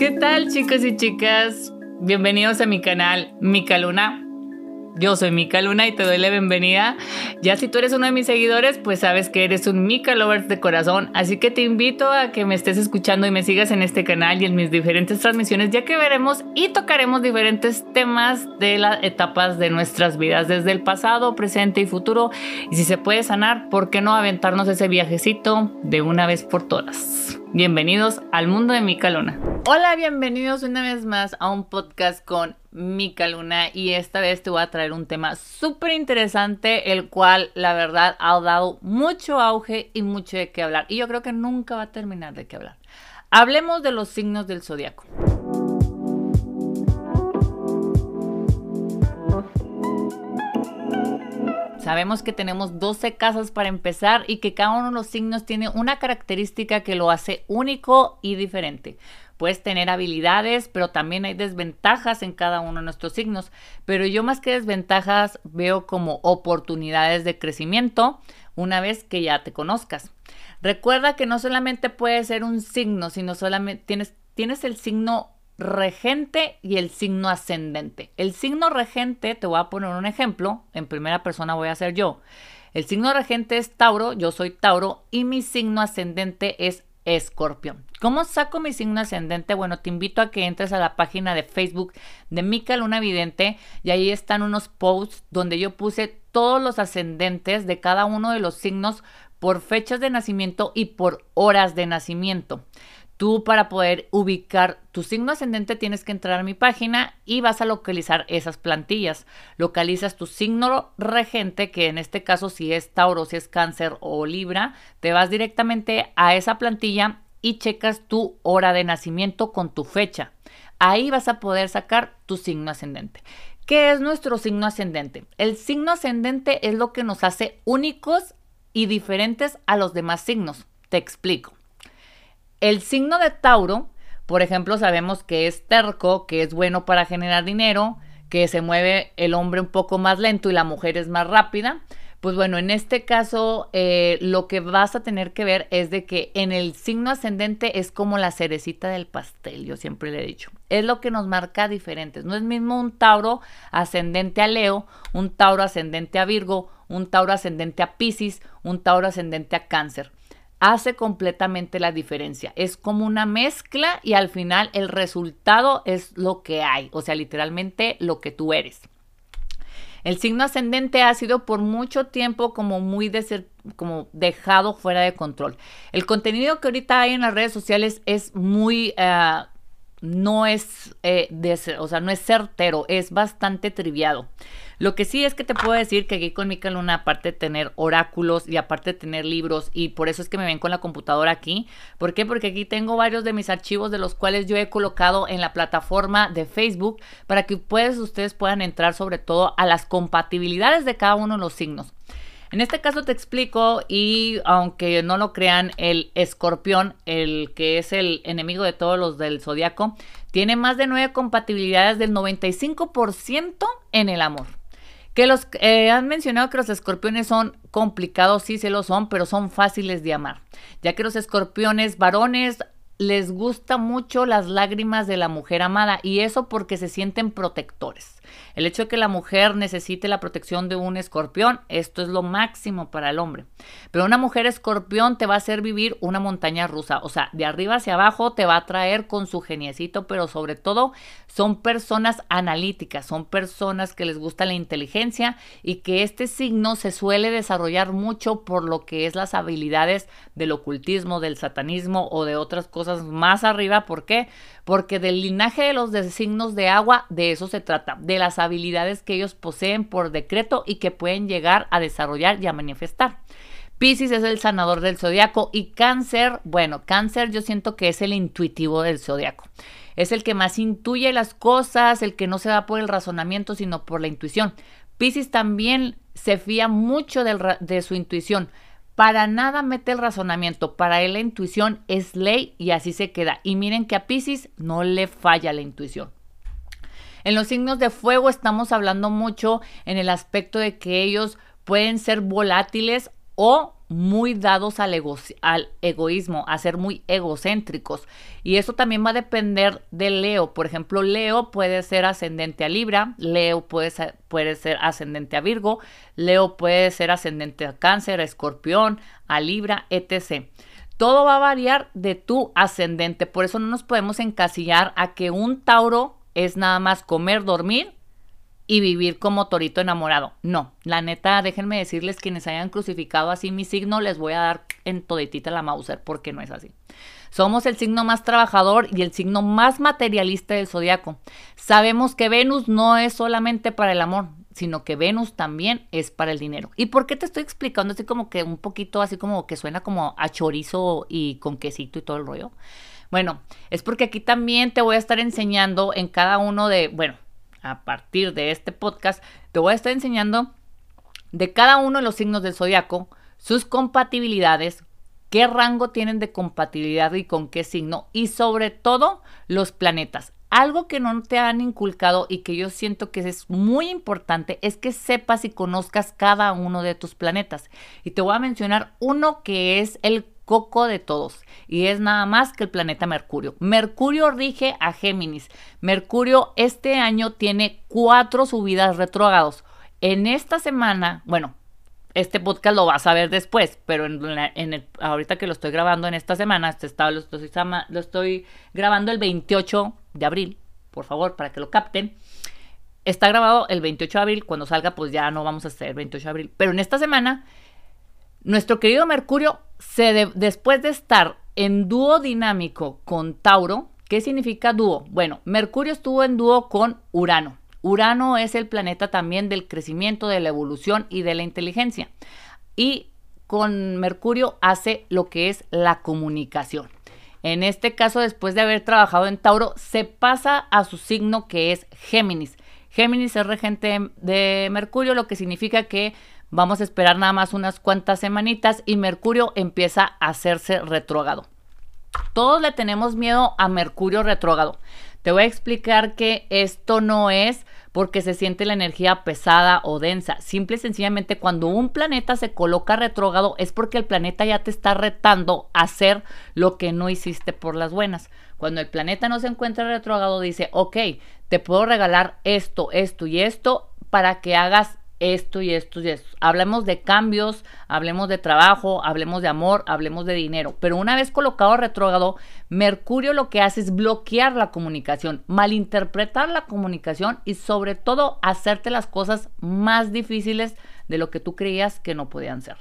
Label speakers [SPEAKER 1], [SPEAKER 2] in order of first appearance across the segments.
[SPEAKER 1] ¿Qué tal chicos y chicas? Bienvenidos a mi canal Mica Luna. Yo soy Mika Luna y te doy la bienvenida. Ya si tú eres uno de mis seguidores, pues sabes que eres un Mika Lovers de corazón. Así que te invito a que me estés escuchando y me sigas en este canal y en mis diferentes transmisiones, ya que veremos y tocaremos diferentes temas de las etapas de nuestras vidas, desde el pasado, presente y futuro. Y si se puede sanar, ¿por qué no aventarnos ese viajecito de una vez por todas? Bienvenidos al mundo de Mika Luna. Hola, bienvenidos una vez más a un podcast con Mika Luna y esta vez te voy a traer un tema súper interesante, el cual la verdad ha dado mucho auge y mucho de qué hablar y yo creo que nunca va a terminar de qué hablar. Hablemos de los signos del zodiaco. Sabemos que tenemos 12 casas para empezar y que cada uno de los signos tiene una característica que lo hace único y diferente. Puedes tener habilidades, pero también hay desventajas en cada uno de nuestros signos. Pero yo más que desventajas veo como oportunidades de crecimiento una vez que ya te conozcas. Recuerda que no solamente puede ser un signo, sino solamente tienes, tienes el signo regente y el signo ascendente. El signo regente, te voy a poner un ejemplo, en primera persona voy a ser yo. El signo regente es Tauro, yo soy Tauro y mi signo ascendente es Escorpio. ¿Cómo saco mi signo ascendente? Bueno, te invito a que entres a la página de Facebook de Mica Luna Vidente y ahí están unos posts donde yo puse todos los ascendentes de cada uno de los signos por fechas de nacimiento y por horas de nacimiento. Tú para poder ubicar tu signo ascendente tienes que entrar a mi página y vas a localizar esas plantillas. Localizas tu signo regente, que en este caso si es Tauro, si es Cáncer o Libra, te vas directamente a esa plantilla y checas tu hora de nacimiento con tu fecha. Ahí vas a poder sacar tu signo ascendente. ¿Qué es nuestro signo ascendente? El signo ascendente es lo que nos hace únicos y diferentes a los demás signos. Te explico. El signo de Tauro, por ejemplo, sabemos que es terco, que es bueno para generar dinero, que se mueve el hombre un poco más lento y la mujer es más rápida. Pues bueno, en este caso eh, lo que vas a tener que ver es de que en el signo ascendente es como la cerecita del pastel, yo siempre le he dicho. Es lo que nos marca diferentes. No es mismo un Tauro ascendente a Leo, un Tauro ascendente a Virgo, un Tauro ascendente a Pisces, un Tauro ascendente a Cáncer hace completamente la diferencia. Es como una mezcla y al final el resultado es lo que hay, o sea, literalmente lo que tú eres. El signo ascendente ha sido por mucho tiempo como muy como dejado fuera de control. El contenido que ahorita hay en las redes sociales es muy eh, no es, eh, o sea, no es certero, es bastante triviado. Lo que sí es que te puedo decir que aquí con Mica Luna, aparte de tener oráculos y aparte de tener libros, y por eso es que me ven con la computadora aquí. ¿Por qué? Porque aquí tengo varios de mis archivos de los cuales yo he colocado en la plataforma de Facebook para que ustedes puedan entrar sobre todo a las compatibilidades de cada uno de los signos. En este caso te explico y aunque no lo crean, el escorpión, el que es el enemigo de todos los del zodiaco, tiene más de nueve compatibilidades del 95% en el amor. Que los eh, han mencionado que los escorpiones son complicados, sí se lo son, pero son fáciles de amar, ya que los escorpiones varones les gusta mucho las lágrimas de la mujer amada y eso porque se sienten protectores. El hecho de que la mujer necesite la protección de un escorpión, esto es lo máximo para el hombre. Pero una mujer escorpión te va a hacer vivir una montaña rusa, o sea, de arriba hacia abajo te va a traer con su geniecito, pero sobre todo son personas analíticas, son personas que les gusta la inteligencia y que este signo se suele desarrollar mucho por lo que es las habilidades del ocultismo, del satanismo o de otras cosas más arriba. ¿Por qué? Porque del linaje de los signos de agua, de eso se trata, de las habilidades que ellos poseen por decreto y que pueden llegar a desarrollar y a manifestar. Pisces es el sanador del zodiaco y cáncer, bueno, cáncer yo siento que es el intuitivo del zodiaco. Es el que más intuye las cosas, el que no se va por el razonamiento, sino por la intuición. Pisces también se fía mucho de su intuición. Para nada mete el razonamiento. Para él la intuición es ley y así se queda. Y miren que a Pisces no le falla la intuición. En los signos de fuego estamos hablando mucho en el aspecto de que ellos pueden ser volátiles o muy dados al, egoísmo, a ser muy egocéntricos. Y eso también va a depender de Leo. Por ejemplo, Leo puede ser ascendente a Libra, Leo puede ser, puede ser ascendente a Virgo, Leo puede ser ascendente a Cáncer, a Escorpión, a Libra, etc. Todo va a variar de tu ascendente. Por eso no nos podemos encasillar a que un Tauro es nada más comer, dormir y vivir como torito enamorado. No, la neta, déjenme decirles, quienes hayan crucificado así mi signo, les voy a dar en toditita la Mauser, porque no es así. Somos el signo más trabajador y el signo más materialista del zodiaco. Sabemos que Venus no es solamente para el amor, sino que Venus también es para el dinero. ¿Y por qué te estoy explicando así como que un poquito así como que suena como a chorizo y con quesito y todo el rollo? Bueno, es porque aquí también te voy a estar enseñando en cada uno de, bueno, a partir de este podcast, te voy a estar enseñando de cada uno de los signos del zodiaco, sus compatibilidades, qué rango tienen de compatibilidad y con qué signo, y sobre todo los planetas. Algo que no te han inculcado y que yo siento que es muy importante es que sepas y conozcas cada uno de tus planetas. Y te voy a mencionar uno que es el coco de todos y es nada más que el planeta Mercurio. Mercurio rige a Géminis. Mercurio este año tiene cuatro subidas retrógrados. En esta semana, bueno, este podcast lo vas a ver después, pero en, el, ahorita que lo estoy grabando en esta semana, este estado lo, estoy, lo estoy grabando el 28 de abril, por favor, para que lo capten. Está grabado el 28 de abril, cuando salga pues ya no vamos a hacer el 28 de abril, pero en esta semana nuestro querido Mercurio, después de estar en dúo dinámico con Tauro, ¿qué significa dúo? Bueno, Mercurio estuvo en dúo con Urano. Urano es el planeta también del crecimiento, de la evolución y de la inteligencia. Y con Mercurio hace lo que es la comunicación. En este caso, después de haber trabajado en Tauro, se pasa a su signo que es Géminis. Géminis es regente de Mercurio, lo que significa que Vamos a esperar nada más unas cuantas semanitas y Mercurio empieza a hacerse retrógado. Todos le tenemos miedo a Mercurio retrógado. Te voy a explicar que esto no es porque se siente la energía pesada o densa. Simple y sencillamente cuando un planeta se coloca retrógrado es porque el planeta ya te está retando a hacer lo que no hiciste por las buenas. Cuando el planeta no se encuentra retrógrado dice, ok, te puedo regalar esto, esto y esto para que hagas esto y esto y esto. Hablemos de cambios, hablemos de trabajo, hablemos de amor, hablemos de dinero. Pero una vez colocado retrógrado, Mercurio lo que hace es bloquear la comunicación, malinterpretar la comunicación y sobre todo hacerte las cosas más difíciles de lo que tú creías que no podían ser.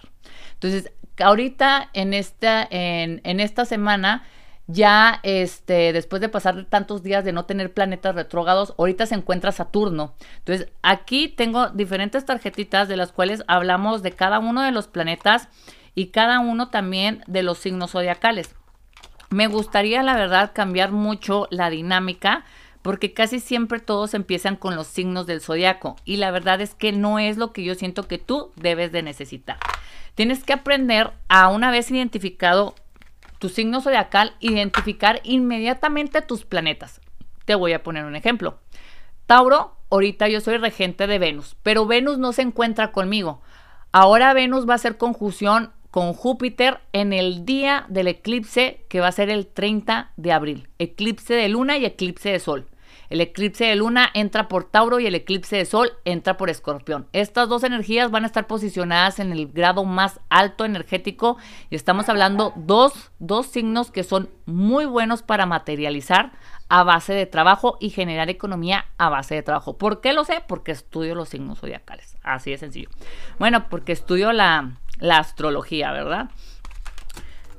[SPEAKER 1] Entonces, ahorita en esta, en, en esta semana ya este, después de pasar tantos días de no tener planetas retrógados, ahorita se encuentra Saturno. Entonces, aquí tengo diferentes tarjetitas de las cuales hablamos de cada uno de los planetas y cada uno también de los signos zodiacales. Me gustaría, la verdad, cambiar mucho la dinámica porque casi siempre todos empiezan con los signos del zodiaco y la verdad es que no es lo que yo siento que tú debes de necesitar. Tienes que aprender a una vez identificado tu signo zodiacal, identificar inmediatamente tus planetas. Te voy a poner un ejemplo. Tauro, ahorita yo soy regente de Venus, pero Venus no se encuentra conmigo. Ahora Venus va a hacer conjunción con Júpiter en el día del eclipse que va a ser el 30 de abril. Eclipse de luna y eclipse de sol. El eclipse de luna entra por Tauro y el eclipse de sol entra por Escorpión. Estas dos energías van a estar posicionadas en el grado más alto energético y estamos hablando dos, dos signos que son muy buenos para materializar a base de trabajo y generar economía a base de trabajo. ¿Por qué lo sé? Porque estudio los signos zodiacales. Así de sencillo. Bueno, porque estudio la, la astrología, ¿verdad?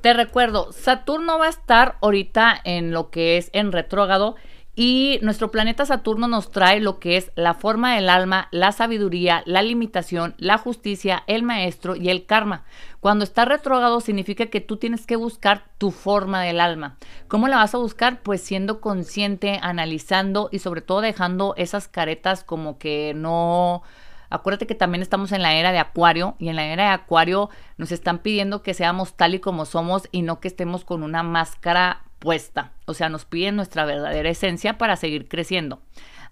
[SPEAKER 1] Te recuerdo, Saturno va a estar ahorita en lo que es en retrógrado y nuestro planeta Saturno nos trae lo que es la forma del alma, la sabiduría, la limitación, la justicia, el maestro y el karma. Cuando está retrógrado significa que tú tienes que buscar tu forma del alma. ¿Cómo la vas a buscar? Pues siendo consciente, analizando y sobre todo dejando esas caretas como que no... Acuérdate que también estamos en la era de Acuario y en la era de Acuario nos están pidiendo que seamos tal y como somos y no que estemos con una máscara O sea, nos piden nuestra verdadera esencia para seguir creciendo.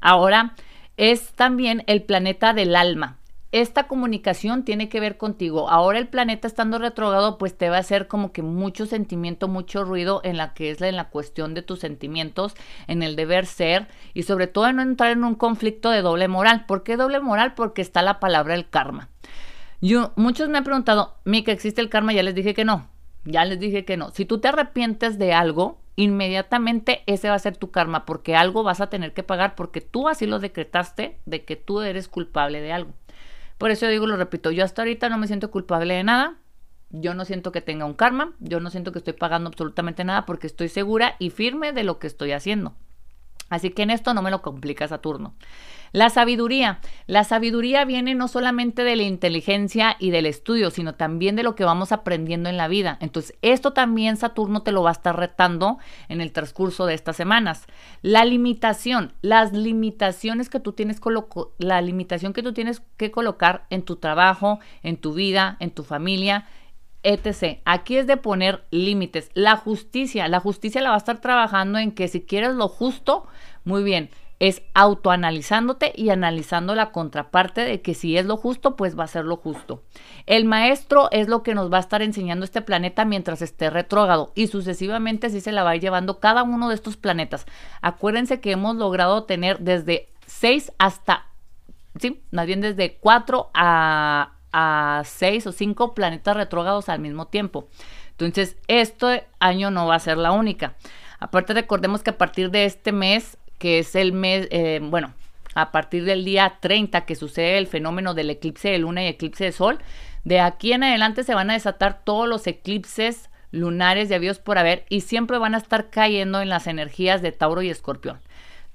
[SPEAKER 1] Ahora es también el planeta del alma. esta comunicación tiene que ver contigo. Ahora el planeta estando retrogrado, pues te va a hacer como que mucho sentimiento, mucho ruido en la que es en la cuestión de tus sentimientos, en el deber ser y sobre todo en no entrar en un conflicto de doble moral. ¿Por qué doble moral? Porque está la palabra el karma. Yo, muchos me han preguntado, Mika, ¿existe el karma? Ya les dije que no. Ya les dije que no. Si tú te arrepientes de algo, inmediatamente ese va a ser tu karma, porque algo vas a tener que pagar, porque tú así lo decretaste de que tú eres culpable de algo. Por eso digo, lo repito, yo hasta ahorita no me siento culpable de nada. Yo no siento que tenga un karma, yo no siento que estoy pagando absolutamente nada porque estoy segura y firme de lo que estoy haciendo. Así que en esto no me lo complica Saturno. La sabiduría. La sabiduría viene no solamente de la inteligencia y del estudio, sino también de lo que vamos aprendiendo en la vida. Entonces, esto también Saturno te lo va a estar retando en el transcurso de estas semanas. La limitación, las limitaciones que tú tienes, la limitación que tú tienes que colocar en tu trabajo, en tu vida, en tu familia, etc. Aquí es de poner límites. La justicia, la justicia la va a estar trabajando en que si quieres lo justo, muy bien, es autoanalizándote y analizando la contraparte de que si es lo justo, pues va a ser lo justo. El maestro es lo que nos va a estar enseñando este planeta mientras esté retrógrado y sucesivamente así se la va a ir llevando cada uno de estos planetas. Acuérdense que hemos logrado tener desde 6 hasta, sí, más bien desde 4 a, a 6 o 5 planetas retrógrados al mismo tiempo. Entonces, este año no va a ser la única. Aparte, recordemos que a partir de este mes que es el mes, eh, bueno, a partir del día 30 que sucede el fenómeno del eclipse de luna y eclipse de sol, de aquí en adelante se van a desatar todos los eclipses lunares de avíos por haber y siempre van a estar cayendo en las energías de Tauro y Escorpión.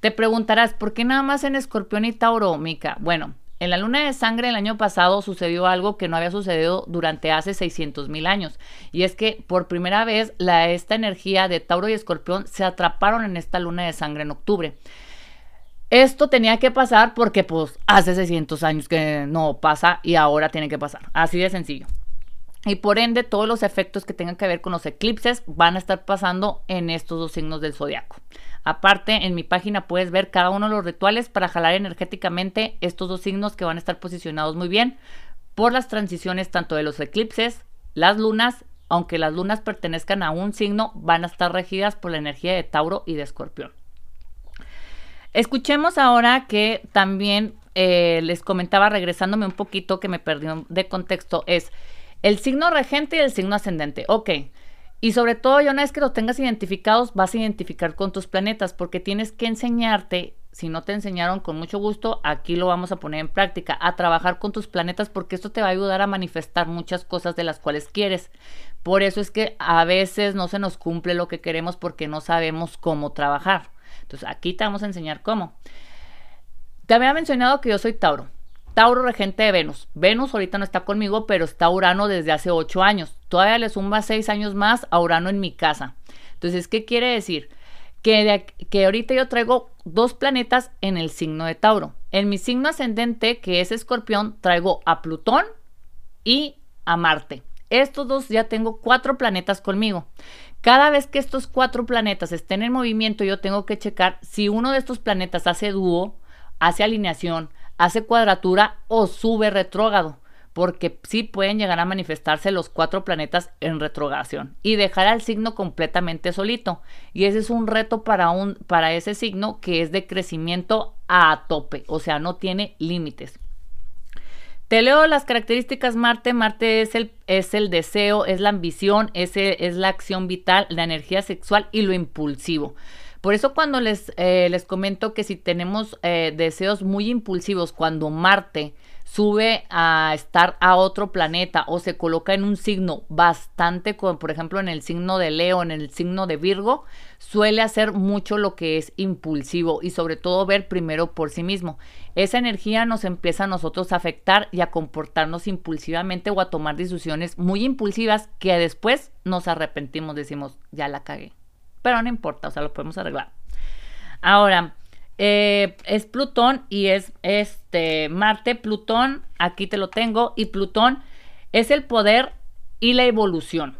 [SPEAKER 1] Te preguntarás, ¿por qué nada más en Escorpión y Tauro, Mica? Bueno, en la luna de sangre el año pasado sucedió algo que no había sucedido durante hace 600 mil años. Y es que por primera vez esta energía de Tauro y Escorpión se atraparon en esta luna de sangre en octubre. Esto tenía que pasar porque pues hace 600 años que no pasa y ahora tiene que pasar. Así de sencillo. Y por ende todos los efectos que tengan que ver con los eclipses van a estar pasando en estos dos signos del zodiaco. Aparte, en mi página puedes ver cada uno de los rituales para jalar energéticamente estos dos signos que van a estar posicionados muy bien por las transiciones tanto de los eclipses, las lunas, aunque las lunas pertenezcan a un signo, van a estar regidas por la energía de Tauro y de Escorpión. Escuchemos ahora que también eh, les comentaba, regresándome un poquito, que me perdí de contexto, es el signo regente y el signo ascendente. Ok, y sobre todo, ya una vez que los tengas identificados, vas a identificar con tus planetas, porque tienes que enseñarte, si no te enseñaron con mucho gusto, aquí lo vamos a poner en práctica, a trabajar con tus planetas, porque esto te va a ayudar a manifestar muchas cosas de las cuales quieres. Por eso es que a veces no se nos cumple lo que queremos porque no sabemos cómo trabajar. Entonces, aquí te vamos a enseñar cómo. Te había mencionado que yo soy Tauro. Tauro regente de Venus. Venus ahorita no está conmigo, pero está Urano desde hace ocho años. Todavía le suma seis años más a Urano en mi casa. Entonces, ¿qué quiere decir? Que, que ahorita yo traigo dos planetas en el signo de Tauro. En mi signo ascendente, que es Escorpión, traigo a Plutón y a Marte. Estos dos ya tengo cuatro planetas conmigo. Cada vez que estos cuatro planetas estén en movimiento, yo tengo que checar si uno de estos planetas hace dúo, hace alineación, hace cuadratura o sube retrógrado, porque sí pueden llegar a manifestarse los cuatro planetas en retrogradación y dejar al signo completamente solito. Y ese es un reto para, un, para ese signo que es de crecimiento a tope, o sea, no tiene límites. Te leo las características Marte. Marte es el, es el deseo, es la ambición, es, es la acción vital, la energía sexual y lo impulsivo. Por eso cuando les, eh, les comento que si tenemos eh, deseos muy impulsivos, cuando Marte sube a estar a otro planeta o se coloca en un signo bastante, como por ejemplo en el signo de Leo, en el signo de Virgo, suele hacer mucho lo que es impulsivo y sobre todo ver primero por sí mismo. Esa energía nos empieza a nosotros a afectar y a comportarnos impulsivamente o a tomar decisiones muy impulsivas que después nos arrepentimos, decimos, ya la cagué pero no importa, o sea, lo podemos arreglar. Ahora, eh, es Plutón y es este Marte, Plutón, aquí te lo tengo, y Plutón es el poder y la evolución.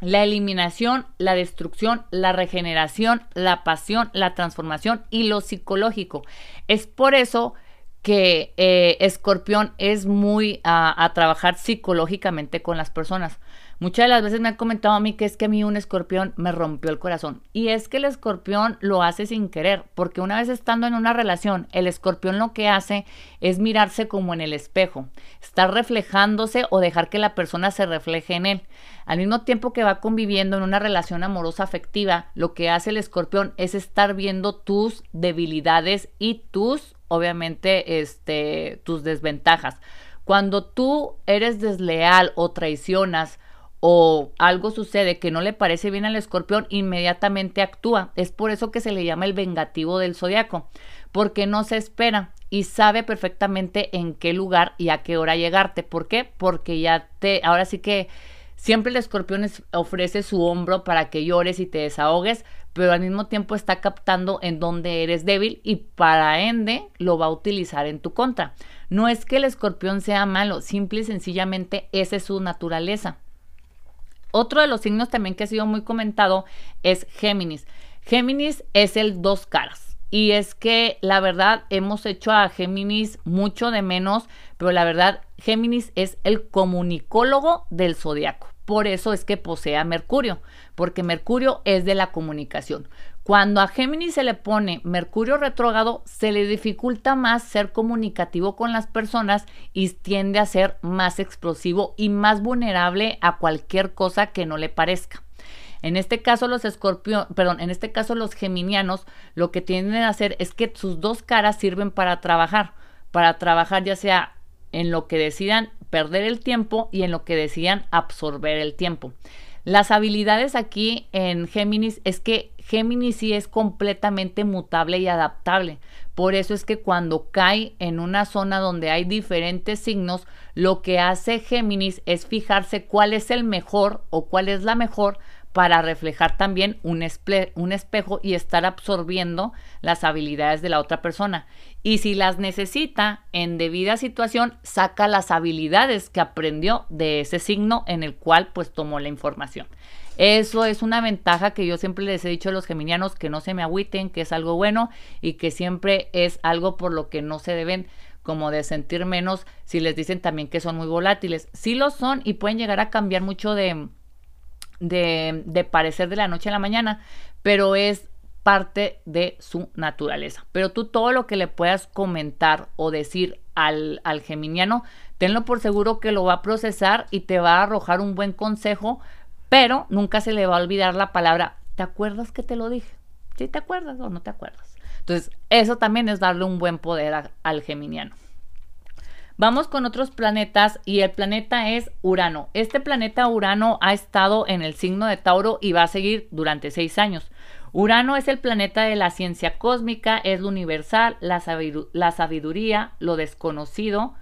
[SPEAKER 1] La eliminación, la destrucción, la regeneración, la pasión, la transformación y lo psicológico. Es por eso que eh, Escorpión es muy a trabajar psicológicamente con las personas. Muchas de las veces me han comentado a mí que es que a mí un escorpión me rompió el corazón. Y es que el escorpión lo hace sin querer, porque una vez estando en una relación, el escorpión lo que hace es mirarse como en el espejo, estar reflejándose o dejar que la persona se refleje en él. Al mismo tiempo que va conviviendo en una relación amorosa afectiva, lo que hace el escorpión es estar viendo tus debilidades y tus, obviamente, este, tus desventajas. Cuando tú eres desleal o traicionas, o algo sucede que no le parece bien al escorpión, inmediatamente actúa. Es por eso que se le llama el vengativo del zodiaco, porque no se espera y sabe perfectamente en qué lugar y a qué hora llegarte. ¿Por qué? Porque ya te, ahora sí que siempre el escorpión ofrece su hombro para que llores y te desahogues, pero al mismo tiempo está captando en dónde eres débil y para ende lo va a utilizar en tu contra. No es que el escorpión sea malo, simple y sencillamente esa es su naturaleza. Otro de los signos también que ha sido muy comentado es Géminis. Géminis es el dos caras. Y es que la verdad hemos hecho a Géminis mucho de menos, pero la verdad Géminis es el comunicólogo del zodiaco. Por eso es que posee a Mercurio, porque Mercurio es de la comunicación. Cuando a Géminis se le pone Mercurio retrógrado, se le dificulta más ser comunicativo con las personas y tiende a ser más explosivo y más vulnerable a cualquier cosa que no le parezca. En este caso los escorpión, perdón, en este caso los geminianos lo que tienden a hacer es que sus dos caras sirven para trabajar, para trabajar ya sea en lo que decidan perder el tiempo y en lo que decidan absorber el tiempo. Las habilidades aquí en Géminis es que Géminis sí es completamente mutable y adaptable. Por eso es que cuando cae en una zona donde hay diferentes signos, lo que hace Géminis es fijarse cuál es el mejor o cuál es la mejor para reflejar también un, un, espejo y estar absorbiendo las habilidades de la otra persona. Y si las necesita en debida situación, saca las habilidades que aprendió de ese signo en el cual pues tomó la información. Eso es una ventaja que yo siempre les he dicho a los geminianos que no se me agüiten, que es algo bueno y que siempre es algo por lo que no se deben como de sentir menos si les dicen también que son muy volátiles. Sí lo son y pueden llegar a cambiar mucho de, de, de parecer de la noche a la mañana, pero es parte de su naturaleza. Pero tú todo lo que le puedas comentar o decir al, al geminiano, tenlo por seguro que lo va a procesar y te va a arrojar un buen consejo pero nunca se le va a olvidar la palabra, ¿te acuerdas que te lo dije? ¿Sí te acuerdas o no te acuerdas? Entonces, eso también es darle un buen poder al geminiano. Vamos con otros planetas y el planeta es Urano. Este planeta Urano ha estado en el signo de Tauro y va a seguir durante seis años. Urano es el planeta de la ciencia cósmica, es lo universal, la, sabiduría, lo desconocido,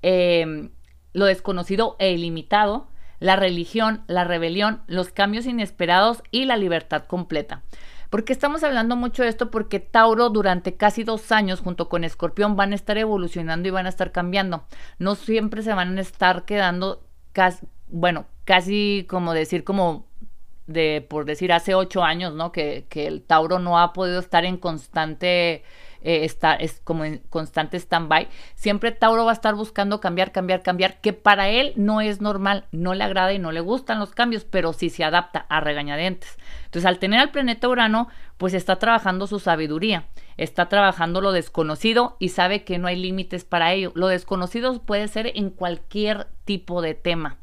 [SPEAKER 1] eh, lo desconocido e ilimitado, la religión, la rebelión, los cambios inesperados y la libertad completa. ¿Por qué estamos hablando mucho de esto? Porque Tauro durante casi dos años junto con Escorpión van a estar evolucionando y van a estar cambiando. No siempre se van a estar quedando, bueno, casi como decir como de, por decir, hace ocho años, ¿no? Que, que el Tauro no ha podido estar en constante eh, está, es como en constante stand-by, siempre Tauro va a estar buscando cambiar, cambiar, cambiar, que para él no es normal, no le agrada y no le gustan los cambios, pero sí se adapta a regañadientes. Entonces, al tener al planeta Urano, pues está trabajando su sabiduría, está trabajando lo desconocido y sabe que no hay límites para ello. Lo desconocido puede ser en cualquier tipo de tema.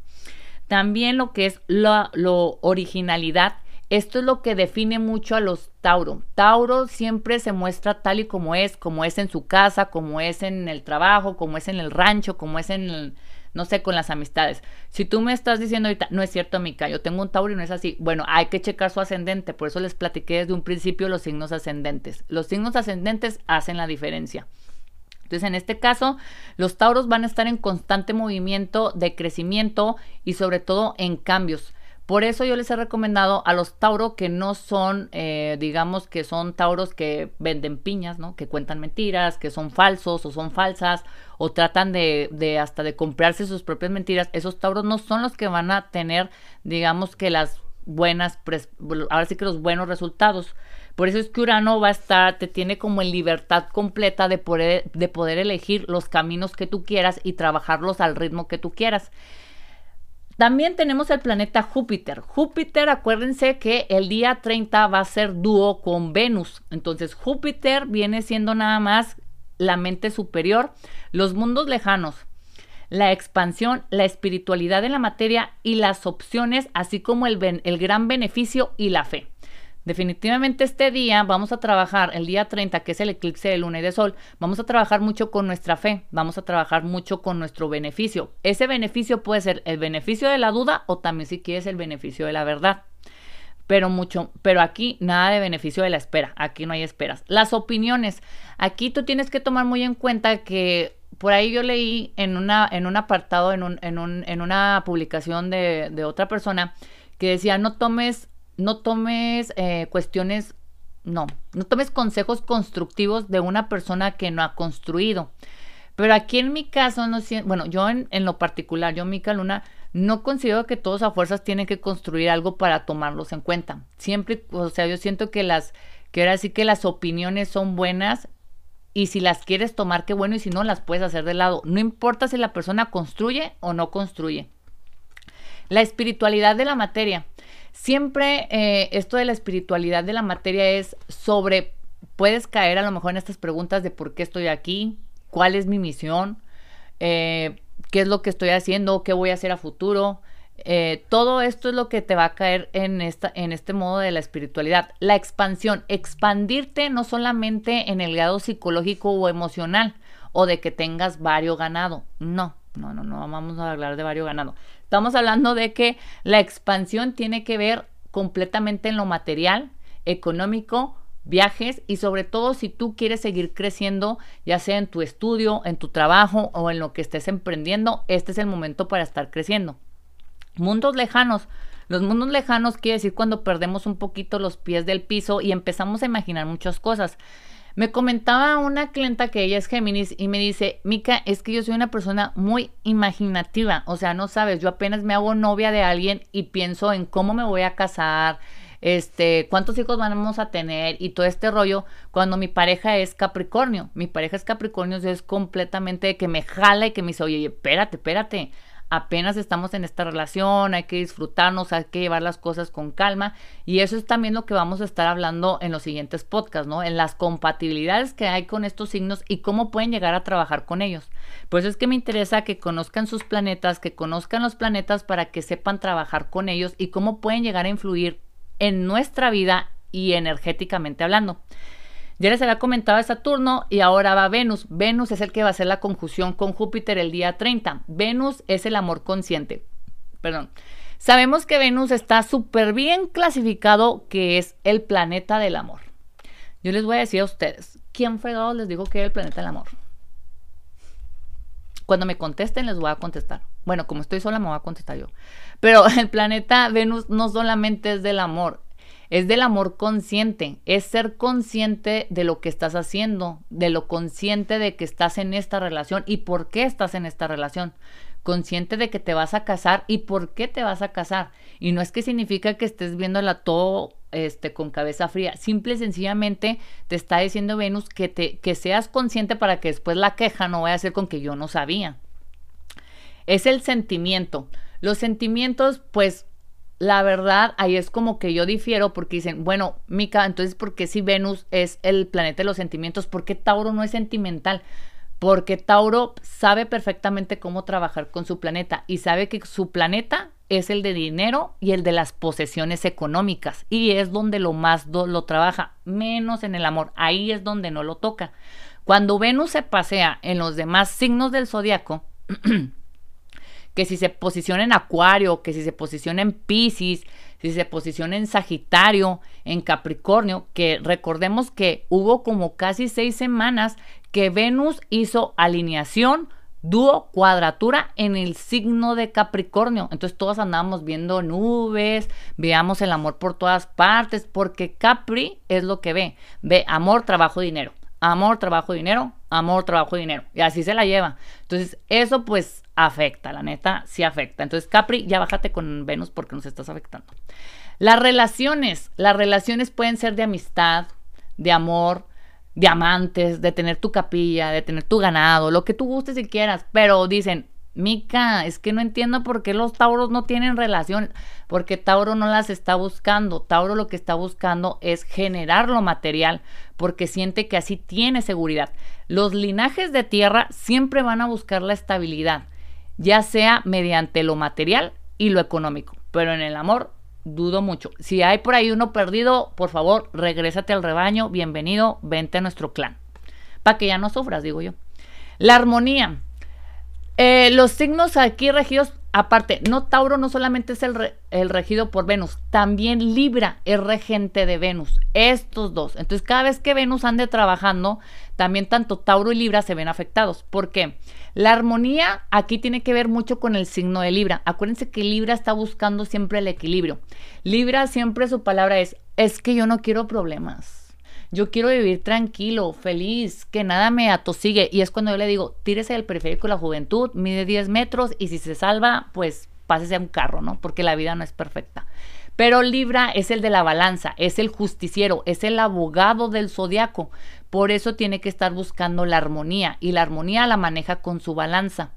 [SPEAKER 1] También lo que es la originalidad esto es lo que define mucho a los Tauro. Tauro siempre se muestra tal y como es, como es en su casa, como es en el trabajo, como es en el rancho, como es en no sé, con las amistades. Si tú me estás diciendo ahorita, no es cierto, Mica, yo tengo un Tauro y no es así. Bueno, hay que checar su ascendente, por eso les platiqué desde un principio los signos ascendentes. Los signos ascendentes hacen la diferencia. Entonces, en este caso, los Tauros van a estar en constante movimiento de crecimiento y sobre todo en cambios. Por eso yo les he recomendado a los tauros que no son, eh, digamos que son tauros que venden piñas, ¿no? Que cuentan mentiras, que son falsos o son falsas o tratan de, de hasta de comprarse sus propias mentiras. Esos tauros no son los que van a tener, digamos que las buenas, ahora sí que los buenos resultados. Por eso es que Urano va a estar, te tiene como en libertad completa de poder, de poder elegir los caminos que tú quieras y trabajarlos al ritmo que tú quieras. También tenemos el planeta Júpiter. Júpiter, acuérdense que el día 30 va a ser dúo con Venus. Entonces Júpiter viene siendo nada más la mente superior, los mundos lejanos, la expansión, la espiritualidad de la materia y las opciones, así como el, el gran beneficio y la fe. Definitivamente este día vamos a trabajar, el día 30, que es el eclipse de luna y de sol, vamos a trabajar mucho con nuestra fe, vamos a trabajar mucho con nuestro beneficio. Ese beneficio puede ser el beneficio de la duda o también si quieres el beneficio de la verdad. Pero mucho, pero aquí nada de beneficio de la espera, aquí no hay esperas. Las opiniones, aquí tú tienes que tomar muy en cuenta que por ahí yo leí en, una, en un apartado, en, un, en, un, en una publicación de, de otra persona, que decía, no tomes no tomes eh, cuestiones, no, no tomes consejos constructivos de una persona que no ha construido. Pero aquí en mi caso, no bueno, yo en, lo particular, yo, Mica Luna, no considero que todos a fuerzas tienen que construir algo para tomarlos en cuenta. Siempre, o sea, yo siento que las, que ahora sí que las opiniones son buenas y si las quieres tomar, qué bueno, y si no, las puedes hacer de lado. No importa si la persona construye o no construye. La espiritualidad de la materia. Siempre eh, esto de la espiritualidad de la materia es sobre, puedes caer a lo mejor en estas preguntas de por qué estoy aquí, cuál es mi misión, eh, qué es lo que estoy haciendo, qué voy a hacer a futuro. Eh, todo esto es lo que te va a caer en, esta, en este modo de la espiritualidad. La expansión, expandirte no solamente en el grado psicológico o emocional o de que tengas varios ganado, no, no, no, no vamos a hablar de varios ganado. Estamos hablando de que la expansión tiene que ver completamente en lo material, económico, viajes y sobre todo si tú quieres seguir creciendo, ya sea en tu estudio, en tu trabajo o en lo que estés emprendiendo, este es el momento para estar creciendo. Mundos lejanos. Los mundos lejanos quiere decir cuando perdemos un poquito los pies del piso y empezamos a imaginar muchas cosas. Me comentaba una clienta que ella es Géminis y me dice, Mica, es que yo soy una persona muy imaginativa, o sea, no sabes, yo apenas me hago novia de alguien y pienso en cómo me voy a casar, este, cuántos hijos vamos a tener y todo este rollo, cuando mi pareja es Capricornio, mi pareja es Capricornio, es completamente que me jala y que me dice, oye, espérate, espérate, apenas estamos en esta relación, hay que disfrutarnos, hay que llevar las cosas con calma y eso es también lo que vamos a estar hablando en los siguientes podcasts, ¿no? En las compatibilidades que hay con estos signos y cómo pueden llegar a trabajar con ellos. Por eso es que me interesa que conozcan sus planetas, que conozcan los planetas para que sepan trabajar con ellos y cómo pueden llegar a influir en nuestra vida y energéticamente hablando. Ya les había comentado a Saturno y ahora va Venus. Venus es el que va a hacer la conjunción con Júpiter el día 30. Venus es el amor consciente. Perdón. Sabemos que Venus está súper bien clasificado que es el planeta del amor. Yo les voy a decir a ustedes, ¿quién fregado les digo que es el planeta del amor? Cuando me contesten les voy a contestar. Bueno, como estoy sola me voy a contestar yo. Pero el planeta Venus no solamente es del amor, es del amor consciente, es ser consciente de lo que estás haciendo, de lo consciente de que estás en esta relación y por qué estás en esta relación. Consciente de que te vas a casar y por qué te vas a casar. Y no es que significa que estés viéndola todo este, con cabeza fría. Simple y sencillamente te está diciendo Venus que, te, que seas consciente para que después la queja no vaya a ser con que yo no sabía. Es el sentimiento. Los sentimientos, pues la verdad, ahí es como que yo difiero porque dicen, bueno, Mica, entonces, ¿por qué si Venus es el planeta de los sentimientos? ¿Por qué Tauro no es sentimental? Porque Tauro sabe perfectamente cómo trabajar con su planeta y sabe que su planeta es el de dinero y el de las posesiones económicas y es donde lo más lo trabaja, menos en el amor, ahí es donde no lo toca. Cuando Venus se pasea en los demás signos del zodiaco, que si se posiciona en Acuario, que si se posiciona en Pisces, si se posiciona en Sagitario, en Capricornio, que recordemos que hubo como casi seis semanas que Venus hizo alineación, dúo, cuadratura en el signo de Capricornio. Entonces todos andábamos viendo nubes, veamos el amor por todas partes, porque Capri es lo que ve. Ve amor, trabajo, dinero. Amor, trabajo, dinero, amor, trabajo, dinero. Y así se la lleva. Entonces, eso pues afecta, la neta, sí afecta. Entonces, Capri, ya bájate con Venus porque nos estás afectando. Las relaciones, las relaciones pueden ser de amistad, de amor, de amantes, de tener tu capilla, de tener tu ganado, lo que tú gustes y quieras, pero dicen, Mica, es que no entiendo por qué los tauros no tienen relación, porque Tauro no las está buscando. Tauro lo que está buscando es generar lo material, porque siente que así tiene seguridad. Los linajes de tierra siempre van a buscar la estabilidad, ya sea mediante lo material y lo económico, pero en el amor dudo mucho. Si hay por ahí uno perdido, por favor, regrésate al rebaño, bienvenido, vente a nuestro clan, para que ya no sufras, digo yo. La armonía. Eh, los signos aquí regidos, aparte, no Tauro no solamente es el, el, regido por Venus, también Libra es regente de Venus. Estos dos. Entonces, cada vez que Venus ande trabajando, también tanto Tauro y Libra se ven afectados. ¿Por qué? La armonía aquí tiene que ver mucho con el signo de Libra. Acuérdense que Libra está buscando siempre el equilibrio. Libra siempre su palabra es, es que yo no quiero problemas yo quiero vivir tranquilo, feliz, que nada me atosigue. Y es cuando yo le digo, tírese del periférico de la juventud, mide 10 metros y si se salva, pues pásese a un carro, ¿no? Porque la vida no es perfecta. Pero Libra es el de la balanza, es el justiciero, es el abogado del zodiaco. Por eso tiene que estar buscando la armonía y la armonía la maneja con su balanza.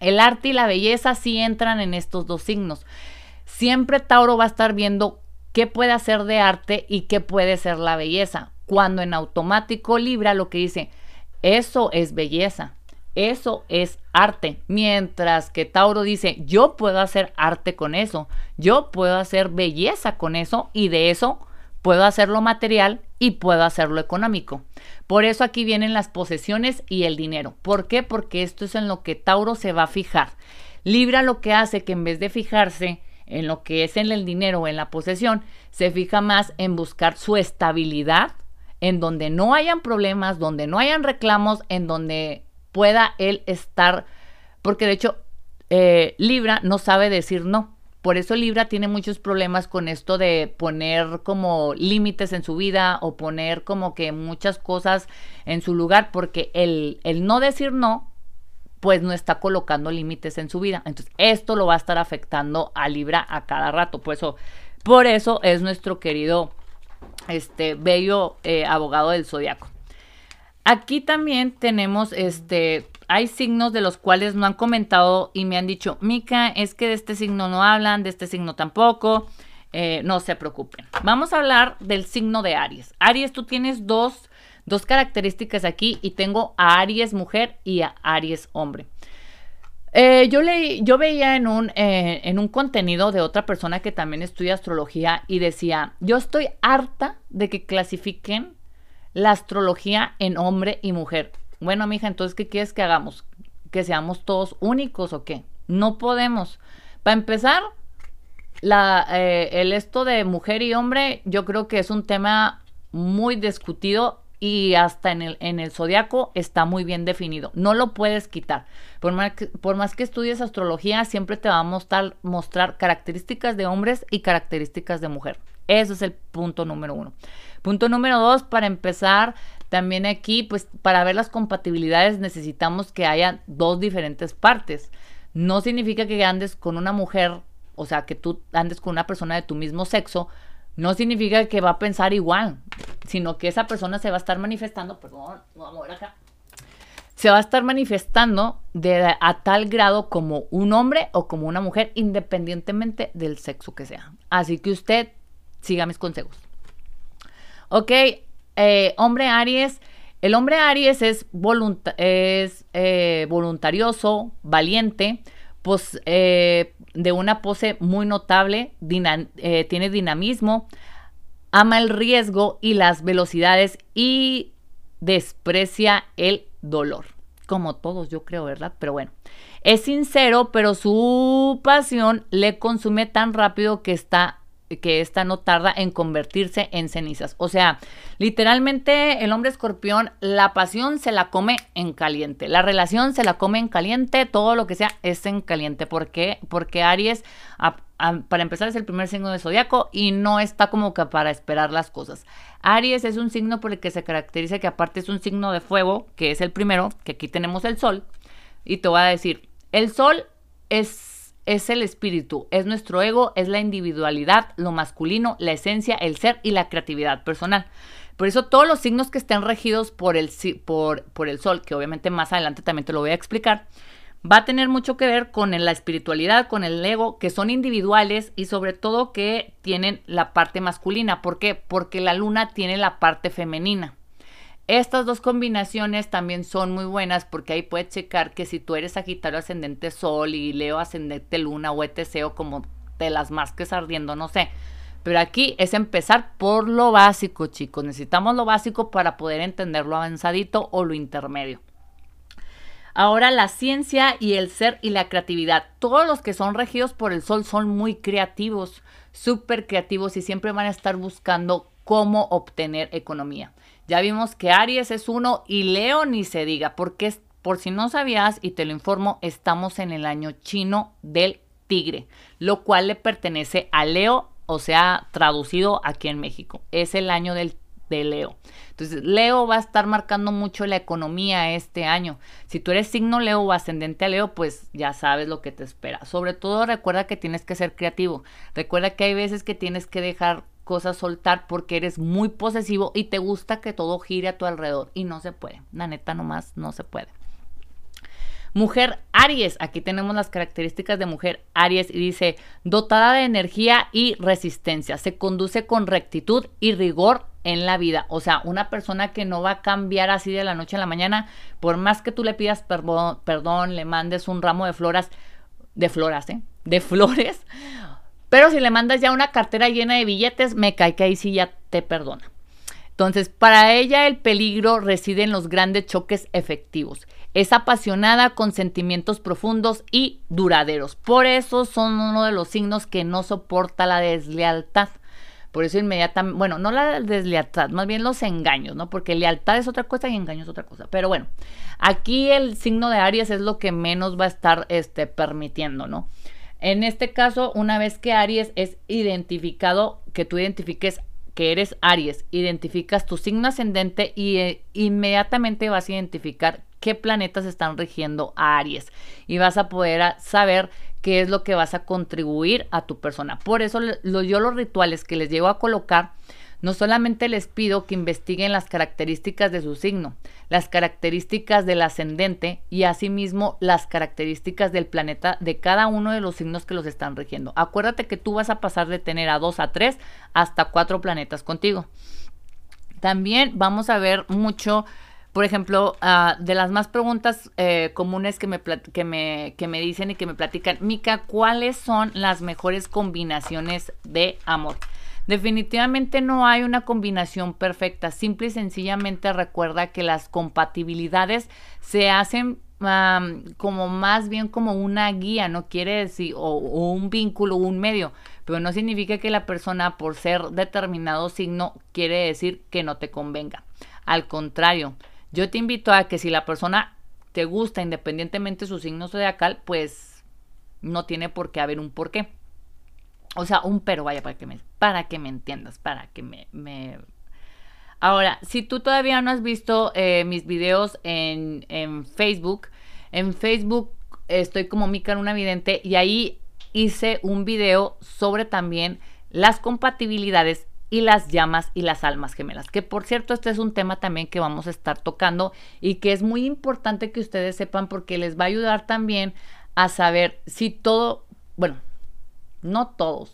[SPEAKER 1] El arte y la belleza sí entran en estos dos signos. Siempre Tauro va a estar viendo qué puede hacer de arte y qué puede ser la belleza. Cuando en automático Libra lo que dice, eso es belleza, eso es arte. Mientras que Tauro dice, yo puedo hacer arte con eso, yo puedo hacer belleza con eso y de eso puedo hacerlo material y puedo hacerlo económico. Por eso aquí vienen las posesiones y el dinero. ¿Por qué? Porque esto es en lo que Tauro se va a fijar. Libra lo que hace que en vez de fijarse en lo que es en el dinero o en la posesión, se fija más en buscar su estabilidad, en donde no hayan problemas, donde no hayan reclamos, en donde pueda él estar, porque de hecho eh, Libra no sabe decir no. Por eso Libra tiene muchos problemas con esto de poner como límites en su vida o poner como que muchas cosas en su lugar, porque el, el no decir no pues no está colocando límites en su vida. Entonces, esto lo va a estar afectando a Libra a cada rato. Por eso, por eso es nuestro querido, este, bello eh, abogado del zodiaco. Aquí también tenemos, este, hay signos de los cuales no han comentado y me han dicho, Mica, es que de este signo no hablan, de este signo tampoco. Eh, no se preocupen. Vamos a hablar del signo de Aries. Aries, tú tienes dos dos características aquí y tengo a Aries mujer y a Aries hombre. Eh, yo, leí, yo veía en un, eh, en un contenido de otra persona que también estudia astrología y decía, yo estoy harta de que clasifiquen la astrología en hombre y mujer. Bueno, mija, entonces, ¿qué quieres que hagamos? ¿Que seamos todos únicos o qué? No podemos. Para empezar, la, eh, el esto de mujer y hombre, yo creo que es un tema muy discutido y hasta en el, en el zodiaco está muy bien definido. No lo puedes quitar. Por más, que, por más que estudies astrología, siempre te va a mostrar, mostrar características de hombres y características de mujer. Ese es el punto número uno. Punto número dos, para empezar, también aquí, pues para ver las compatibilidades necesitamos que haya dos diferentes partes. No significa que andes con una mujer, o sea, que tú andes con una persona de tu mismo sexo, no significa que va a pensar igual, sino que esa persona se va a estar manifestando, perdón, vamos a acá, se va a estar manifestando de, a tal grado como un hombre o como una mujer, independientemente del sexo que sea. Así que usted siga mis consejos. Ok, eh, hombre Aries. El hombre Aries es, es eh, voluntarioso, valiente, pues eh, de una pose muy notable, eh, tiene dinamismo, ama el riesgo y las velocidades y desprecia el dolor. Como todos, yo creo, ¿verdad? Pero bueno, es sincero, pero su pasión le consume tan rápido que está que esta no tarda en convertirse en cenizas. O sea, literalmente el hombre escorpión, la pasión se la come en caliente, la relación se la come en caliente, todo lo que sea es en caliente. ¿Por qué? Porque Aries, para empezar, es el primer signo de zodiaco y no está como que para esperar las cosas. Aries es un signo por el que se caracteriza que aparte es un signo de fuego, que es el primero, que aquí tenemos el sol. Y te voy a decir, el sol es es el espíritu, es nuestro ego, es la individualidad, lo masculino, la esencia, el ser y la creatividad personal. Por eso todos los signos que estén regidos por el, por, por el sol, que obviamente más adelante también te lo voy a explicar, va a tener mucho que ver con la espiritualidad, con el ego, que son individuales y sobre todo que tienen la parte masculina. ¿Por qué? Porque la luna tiene la parte femenina. Estas dos combinaciones también son muy buenas porque ahí puedes checar que si tú eres Sagitario ascendente Sol y Leo ascendente Luna o etc. o como te las masques ardiendo, no sé. Pero aquí es empezar por lo básico, chicos. Necesitamos lo básico para poder entender lo avanzadito o lo intermedio. Ahora la ciencia y el ser y la creatividad. Todos los que son regidos por el sol son muy creativos, súper creativos y siempre van a estar buscando cómo obtener economía. Ya vimos que Aries es uno y Leo ni se diga, porque por si no sabías y te lo informo, estamos en el año chino del tigre, lo cual le pertenece a Leo, o sea, traducido aquí en México. Es el año del de Leo. Entonces, Leo va a estar marcando mucho la economía este año. Si tú eres signo Leo o ascendente a Leo, pues ya sabes lo que te espera. Sobre todo recuerda que tienes que ser creativo. Recuerda que hay veces que tienes que dejar cosas soltar porque eres muy posesivo y te gusta que todo gire a tu alrededor y no se puede. La neta nomás no se puede. Mujer Aries, aquí tenemos las características de mujer Aries y dice, dotada de energía y resistencia, se conduce con rectitud y rigor en la vida. O sea, una persona que no va a cambiar así de la noche a la mañana, por más que tú le pidas perdón, perdón le mandes un ramo de floras, de floras, ¿eh? De flores, pero si le mandas ya una cartera llena de billetes, me cae que ahí sí ya te perdona. Entonces, para ella el peligro reside en los grandes choques efectivos. Es apasionada con sentimientos profundos y duraderos. Por eso son uno de los signos que no soporta la deslealtad. Por eso inmediatamente, bueno, no la deslealtad, más bien los engaños, ¿no? Porque lealtad es otra cosa y engaño es otra cosa. Pero bueno, aquí el signo de Aries es lo que menos va a estar este, permitiendo, ¿no? En este caso, una vez que Aries es identificado, que tú identifiques que eres Aries, identificas tu signo ascendente y eh, inmediatamente vas a identificar qué planetas están rigiendo a Aries y vas a poder saber qué es lo que vas a contribuir a tu persona. Por eso yo los rituales que les llego a colocar no solamente les pido que investiguen las características de su signo, las características del ascendente y asimismo las características del planeta de cada uno de los signos que los están rigiendo. Acuérdate que tú vas a pasar de tener a dos a tres hasta cuatro planetas contigo. También vamos a ver mucho por ejemplo, ah, de las más preguntas eh, comunes que me, que, me, que me dicen y que me platican, Mica, ¿cuáles son las mejores combinaciones de amor? Definitivamente no hay una combinación perfecta. Simple y sencillamente recuerda que las compatibilidades se hacen como más bien como una guía, no quiere decir, o, un vínculo, un medio, pero no significa que la persona por ser determinado signo quiere decir que no te convenga. Al contrario, yo te invito a que si la persona te gusta independientemente de su signo zodiacal, pues no tiene por qué haber un porqué. O sea, un pero, vaya, para que me, para que me entiendas, para que me, me... Ahora, si tú todavía no has visto eh, mis videos en, en, Facebook, en Facebook estoy como Mica una vidente y ahí hice un video sobre también las compatibilidades y las llamas y las almas gemelas. Que por cierto, este es un tema también que vamos a estar tocando y que es muy importante que ustedes sepan porque les va a ayudar también a saber si todo, bueno, no todos.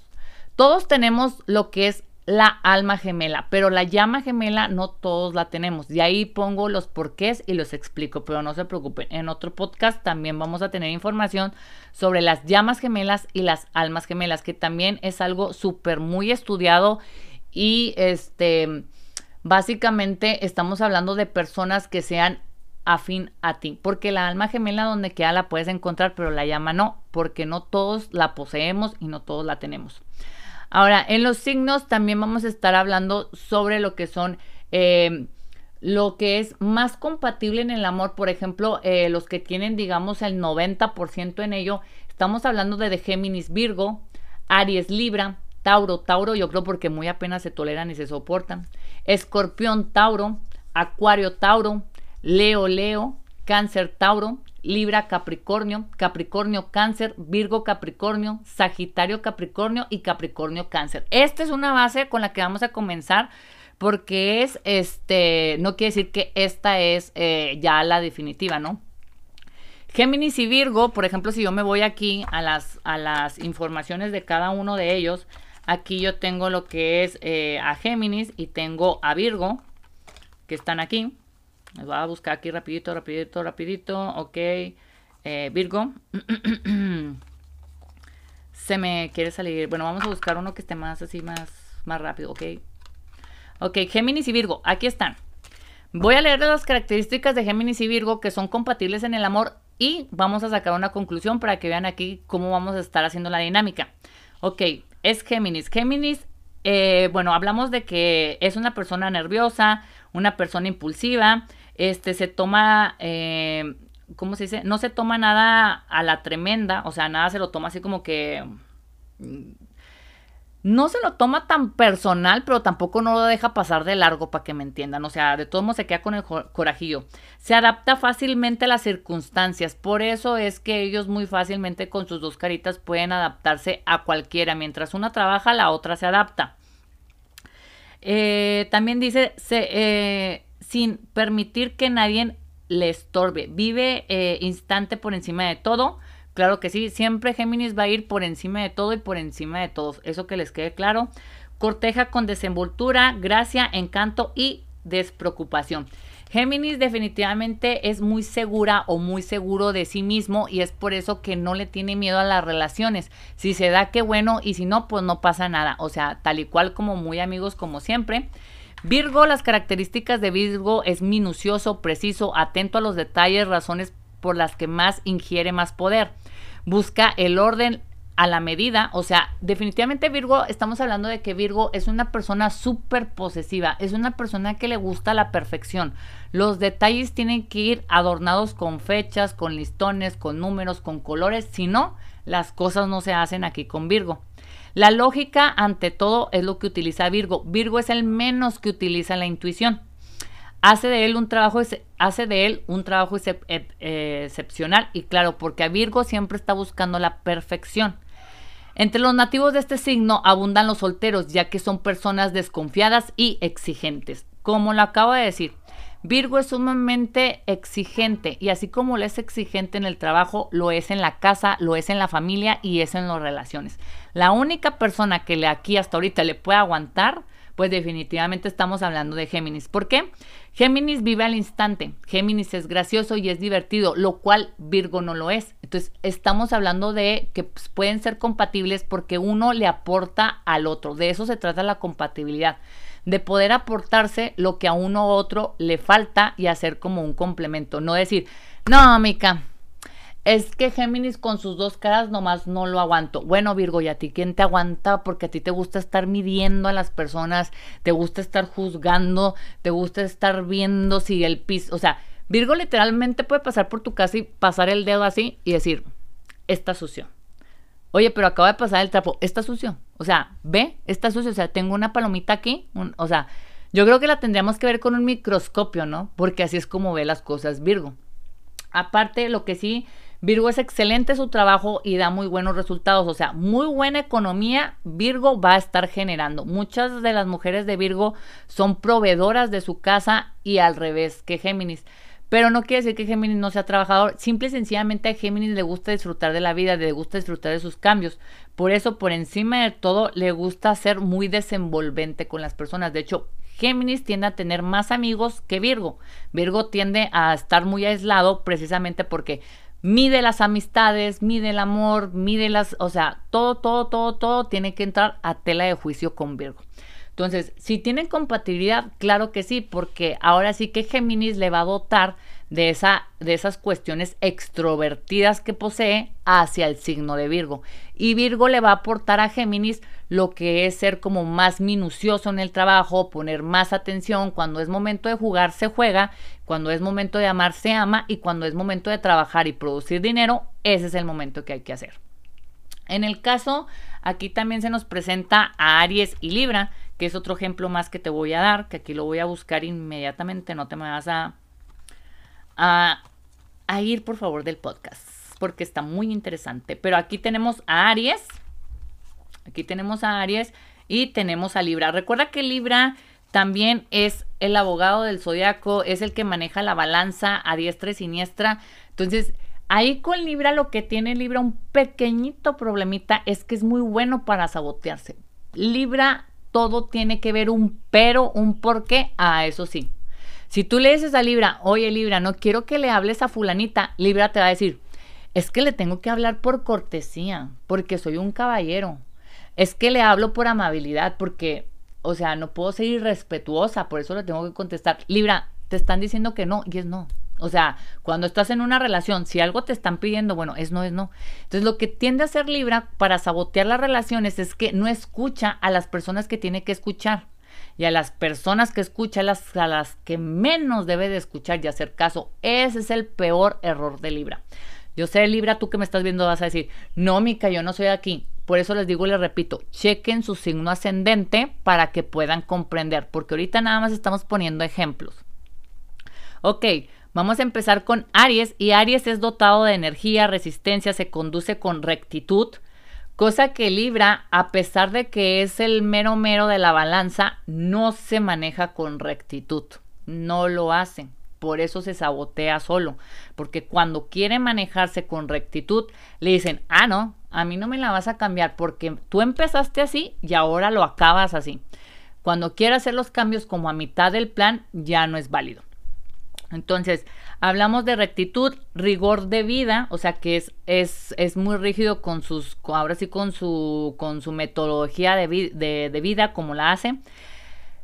[SPEAKER 1] Todos tenemos lo que es la alma gemela, pero la llama gemela no todos la tenemos. De ahí pongo los porqués y los explico, pero no se preocupen. En otro podcast también vamos a tener información sobre las llamas gemelas y las almas gemelas, que también es algo súper muy estudiado y este básicamente estamos hablando de personas que sean afín a ti, porque la alma gemela donde queda la puedes encontrar, pero la llama no, porque no todos la poseemos y no todos la tenemos. Ahora, en los signos también vamos a estar hablando sobre lo que son em, lo que es más compatible en el amor, por ejemplo, eh, los que tienen, digamos, el 90% en ello, estamos hablando de, de Géminis Virgo, Aries Libra, Tauro, Tauro, yo creo porque muy apenas se toleran y se soportan, Escorpión, Tauro, Acuario, Tauro, Leo, Leo, Cáncer, Tauro, Libra, Capricornio, Capricornio, Cáncer, Virgo, Capricornio, Sagitario, Capricornio y Capricornio, Cáncer. Esta es una base con la que vamos a comenzar porque es, este, no quiere decir que esta es eh, ya la definitiva, ¿no? Géminis y Virgo, por ejemplo, si yo me voy aquí a las, a las informaciones de cada uno de ellos, aquí yo tengo lo que es eh, a Géminis y tengo a Virgo, que están aquí. Les voy a buscar aquí rapidito, rapidito, rapidito. Ok. Eh, Virgo. Se me quiere salir. Bueno, vamos a buscar uno que esté más así, más, más rápido. Ok. Ok, Géminis y Virgo. Aquí están. Voy a leer las características de Géminis y Virgo que son compatibles en el amor y vamos a sacar una conclusión para que vean aquí cómo vamos a estar haciendo la dinámica. Ok, es Géminis. Géminis, eh, bueno, hablamos de que es una persona nerviosa, una persona impulsiva, este, se toma, eh, ¿cómo se dice? No se toma nada a la tremenda, o sea, nada se lo toma así como que... Mm, no se lo toma tan personal, pero tampoco no lo deja pasar de largo para que me entiendan. O sea, de todos modos se queda con el corajillo. Se adapta fácilmente a las circunstancias. Por eso es que ellos muy fácilmente con sus dos caritas pueden adaptarse a cualquiera. Mientras una trabaja, la otra se adapta. Eh, también dice, eh, sin permitir que nadie le estorbe. Vive eh, instante por encima de todo. Claro que sí, siempre Géminis va a ir por encima de todo y por encima de todos. Eso que les quede claro. Corteja con desenvoltura, gracia, encanto y despreocupación. Géminis definitivamente es muy segura o muy seguro de sí mismo y es por eso que no le tiene miedo a las relaciones. Si se da, qué bueno, y si no, pues no pasa nada. O sea, tal y cual como muy amigos como siempre. Virgo, las características de Virgo es minucioso, preciso, atento a los detalles, razones por las que más ingiere más poder. Busca el orden a la medida, o sea, definitivamente Virgo, estamos hablando de que Virgo es una persona súper posesiva, es una persona que le gusta la perfección. Los detalles tienen que ir adornados con fechas, con listones, con números, con colores, si no, las cosas no se hacen aquí con Virgo. La lógica, ante todo, es lo que utiliza Virgo. Virgo es el menos que utiliza la intuición. Hace de él un trabajo, hace de él un trabajo eh, excepcional y claro, porque a Virgo siempre está buscando la perfección. Entre los nativos de este signo abundan los solteros, ya que son personas desconfiadas y exigentes. Como lo acabo de decir, Virgo es sumamente exigente y así como lo es exigente en el trabajo, lo es en la casa, lo es en la familia y es en las relaciones. La única persona que le aquí hasta ahorita le puede aguantar, pues definitivamente estamos hablando de Géminis. ¿Por qué? Géminis vive al instante. Géminis es gracioso y es divertido, lo cual Virgo no lo es. Entonces, estamos hablando de que pues, pueden ser compatibles porque uno le aporta al otro. De eso se trata la compatibilidad de poder aportarse lo que a uno u otro le falta y hacer como un complemento. No decir, no, Mica, es que Géminis con sus dos caras nomás no lo aguanto. Bueno, Virgo, ¿y a ti quién te aguanta? Porque a ti te gusta estar midiendo a las personas, te gusta estar juzgando, te gusta estar viendo si el piso, o sea, Virgo literalmente puede pasar por tu casa y pasar el dedo así y decir, está sucio. Oye, pero acaba de pasar el trapo, está sucio. O sea, ve, está sucio. O sea, tengo una palomita aquí. o sea, yo creo que la tendríamos que ver con un microscopio, ¿no? Porque así es como ve las cosas Virgo. Aparte, lo que sí, Virgo es excelente su trabajo y da muy buenos resultados. O sea, muy buena economía Virgo va a estar generando. Muchas de las mujeres de Virgo son proveedoras de su casa y al revés que Géminis. Pero no quiere decir que Géminis no sea trabajador. Simple y sencillamente a Géminis le gusta disfrutar de la vida, le gusta disfrutar de sus cambios. Por eso, por encima de todo, le gusta ser muy desenvolvente con las personas. De hecho, Géminis tiende a tener más amigos que Virgo. Virgo tiende a estar muy aislado precisamente porque mide las amistades, mide el amor, mide las, o sea, todo, todo, todo, todo tiene que entrar a tela de juicio con Virgo. Entonces, si tienen compatibilidad, claro que sí, porque ahora sí que Géminis le va a dotar de, esa, de esas cuestiones extrovertidas que posee hacia el signo de Virgo. Y Virgo le va a aportar a Géminis lo que es ser como más minucioso en el trabajo, poner más atención, cuando es momento de jugar se juega, cuando es momento de amar se ama y cuando es momento de trabajar y producir dinero, ese es el momento que hay que hacer. En el caso, aquí también se nos presenta a Aries y Libra, que es otro ejemplo más que te voy a dar, que aquí lo voy a buscar inmediatamente, no te me vas a, a, a ir, por favor, del podcast, porque está muy interesante. Pero aquí tenemos a Aries. Aquí tenemos a Aries y tenemos a Libra. Recuerda que Libra también es el abogado del zodiaco, es el que maneja la balanza a diestra y siniestra. Entonces, ahí con Libra lo que tiene Libra un pequeñito problemita es que es muy bueno para sabotearse. Libra todo tiene que ver un pero, un por qué. Ah, eso sí. Si tú le dices a Libra, oye Libra, no quiero que le hables a fulanita, Libra te va a decir, es que le tengo que hablar por cortesía, porque soy un caballero. Es que le hablo por amabilidad, porque, o sea, no puedo ser irrespetuosa, por eso le tengo que contestar. Libra, te están diciendo que no y es no. O sea, cuando estás en una relación, si algo te están pidiendo, bueno, es no, es no. Entonces, lo que tiende a hacer Libra para sabotear las relaciones es que no escucha a las personas que tiene que escuchar. Y a las personas que escucha, a las, a las que menos debe de escuchar y hacer caso. Ese es el peor error de Libra. Yo sé, Libra, tú que me estás viendo vas a decir, no, Mica, yo no soy aquí. Por eso les digo y les repito, chequen su signo ascendente para que puedan comprender, porque ahorita nada más estamos poniendo ejemplos. Ok, Vamos a empezar con Aries y Aries es dotado de energía, resistencia, se conduce con rectitud, cosa que Libra, a pesar de que es el mero mero de la balanza, no se maneja con rectitud, no lo hace. Por eso se sabotea solo, porque cuando quiere manejarse con rectitud, le dicen, ah, no, a mí no me la vas a cambiar porque tú empezaste así y ahora lo acabas así. Cuando quiere hacer los cambios como a mitad del plan, ya no es válido. Entonces, hablamos de rectitud, rigor de vida, o sea que es, es, es muy rígido con sus, ahora sí con su, con su metodología de, de, vida, como la hace.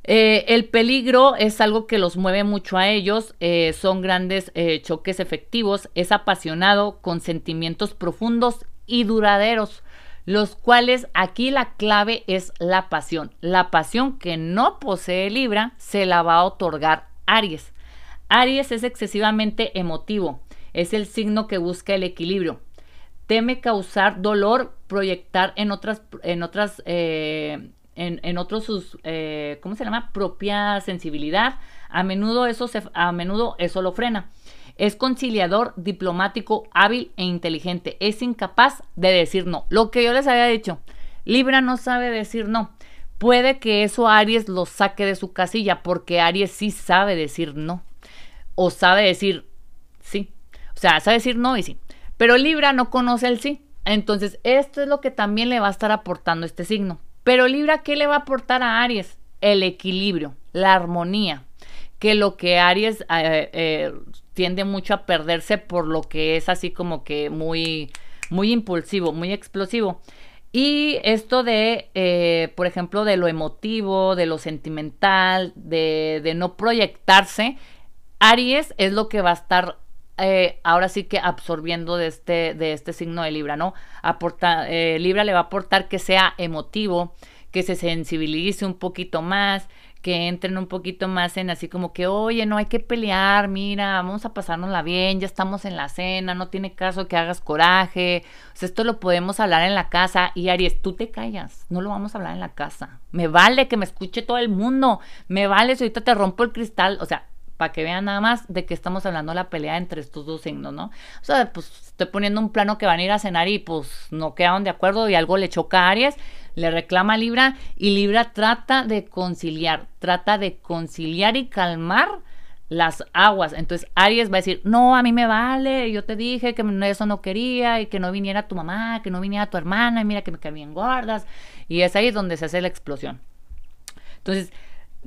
[SPEAKER 1] Eh, el peligro es algo que los mueve mucho a ellos, eh, son grandes eh, choques efectivos, es apasionado, con sentimientos profundos y duraderos, los cuales aquí la clave es la pasión. La pasión que no posee Libra se la va a otorgar Aries. Aries es excesivamente emotivo, es el signo que busca el equilibrio. Teme causar dolor, proyectar en otras, en otras, eh, en, otros sus, eh, ¿cómo se llama? Propia sensibilidad. A menudo eso se, a menudo eso lo frena. Es conciliador, diplomático, hábil e inteligente. Es incapaz de decir no. Lo que yo les había dicho, Libra no sabe decir no. Puede que eso Aries lo saque de su casilla porque Aries sí sabe decir no o sabe decir sí. O sea, sabe decir no y sí. Pero Libra no conoce el sí. Entonces, esto es lo que también le va a estar aportando este signo. Pero Libra, ¿qué le va a aportar a Aries? El equilibrio, la armonía. Que lo que Aries eh, eh, tiende mucho a perderse por lo que es así como que muy, muy impulsivo, muy explosivo. Y esto de, eh, por ejemplo, de lo emotivo, de lo sentimental, de, de no proyectarse, Aries es lo que va a estar eh, ahora sí que absorbiendo de este, de este signo de Libra, ¿no? Aporta, eh, Libra le va a aportar que sea emotivo, que se sensibilice un poquito más, que entren un poquito más en así como que, oye, no hay que pelear, mira, vamos a pasárnosla bien, ya estamos en la cena, no tiene caso que hagas coraje, esto lo podemos hablar en la casa y Aries, tú te callas, no lo vamos a hablar en la casa, me vale que me escuche todo el mundo, me vale si ahorita te rompo el cristal, o sea, para que vean nada más de que estamos hablando la pelea entre estos dos signos, ¿no? O sea, pues estoy poniendo un plano que van a ir a cenar y pues no quedaron de acuerdo y algo le choca a Aries, le reclama a Libra y Libra trata de conciliar, trata de conciliar y calmar las aguas. Entonces Aries va a decir, no, a mí me vale, yo te dije que eso no quería y que no viniera tu mamá, que no viniera tu hermana y mira que me bien gordas. Y es ahí donde se hace la explosión. Entonces,